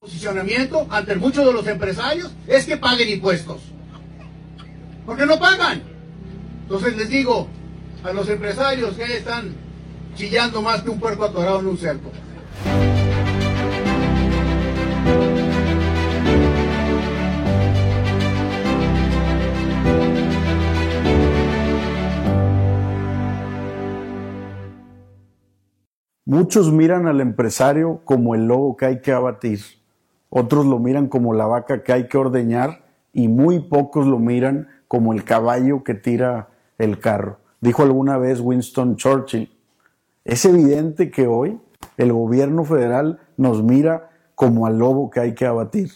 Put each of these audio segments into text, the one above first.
posicionamiento ante muchos de los empresarios es que paguen impuestos. Porque no pagan. Entonces les digo a los empresarios que están chillando más que un puerco atorado en un cerco. Muchos miran al empresario como el lobo que hay que abatir, otros lo miran como la vaca que hay que ordeñar y muy pocos lo miran como el caballo que tira el carro. Dijo alguna vez Winston Churchill. Es evidente que hoy el gobierno federal nos mira como al lobo que hay que abatir.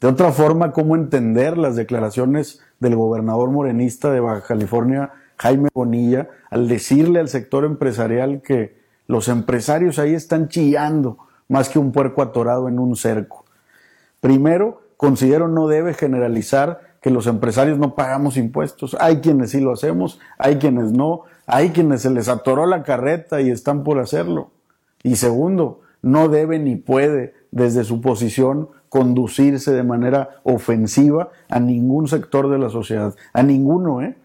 De otra forma, ¿cómo entender las declaraciones del gobernador morenista de Baja California, Jaime Bonilla, al decirle al sector empresarial que los empresarios ahí están chillando más que un puerco atorado en un cerco. Primero, considero no debe generalizar que los empresarios no pagamos impuestos. Hay quienes sí lo hacemos, hay quienes no, hay quienes se les atoró la carreta y están por hacerlo. Y segundo, no debe ni puede desde su posición conducirse de manera ofensiva a ningún sector de la sociedad, a ninguno, ¿eh?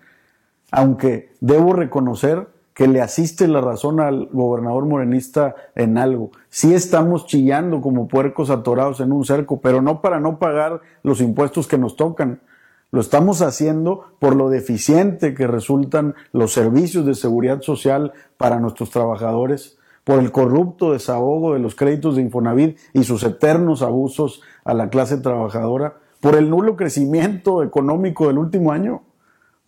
Aunque debo reconocer que le asiste la razón al gobernador morenista en algo. Sí estamos chillando como puercos atorados en un cerco, pero no para no pagar los impuestos que nos tocan. Lo estamos haciendo por lo deficiente que resultan los servicios de seguridad social para nuestros trabajadores, por el corrupto desahogo de los créditos de Infonavit y sus eternos abusos a la clase trabajadora, por el nulo crecimiento económico del último año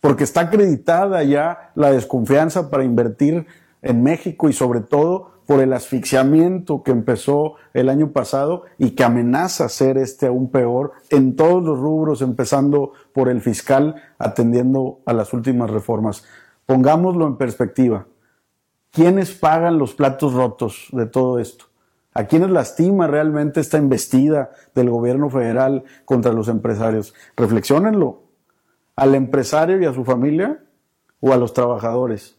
porque está acreditada ya la desconfianza para invertir en México y sobre todo por el asfixiamiento que empezó el año pasado y que amenaza ser este aún peor en todos los rubros, empezando por el fiscal, atendiendo a las últimas reformas. Pongámoslo en perspectiva. ¿Quiénes pagan los platos rotos de todo esto? ¿A quiénes lastima realmente esta embestida del gobierno federal contra los empresarios? Reflexionenlo al empresario y a su familia o a los trabajadores?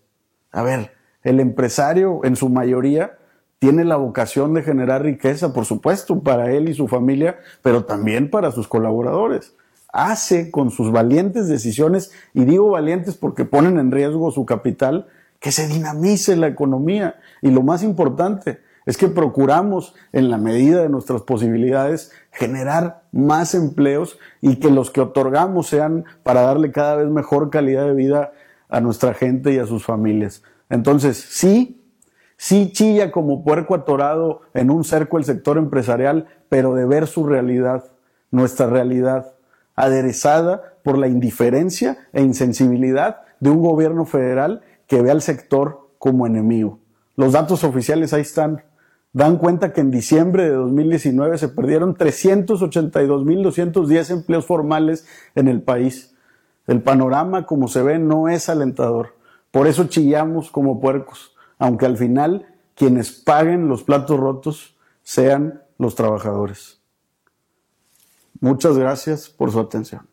A ver, el empresario en su mayoría tiene la vocación de generar riqueza, por supuesto, para él y su familia, pero también para sus colaboradores. Hace con sus valientes decisiones, y digo valientes porque ponen en riesgo su capital, que se dinamice la economía. Y lo más importante, es que procuramos, en la medida de nuestras posibilidades, generar más empleos y que los que otorgamos sean para darle cada vez mejor calidad de vida a nuestra gente y a sus familias. Entonces, sí, sí chilla como puerco atorado en un cerco el sector empresarial, pero de ver su realidad, nuestra realidad, aderezada por la indiferencia e insensibilidad de un gobierno federal que ve al sector como enemigo. Los datos oficiales ahí están dan cuenta que en diciembre de 2019 se perdieron 382.210 empleos formales en el país. El panorama, como se ve, no es alentador. Por eso chillamos como puercos, aunque al final quienes paguen los platos rotos sean los trabajadores. Muchas gracias por su atención.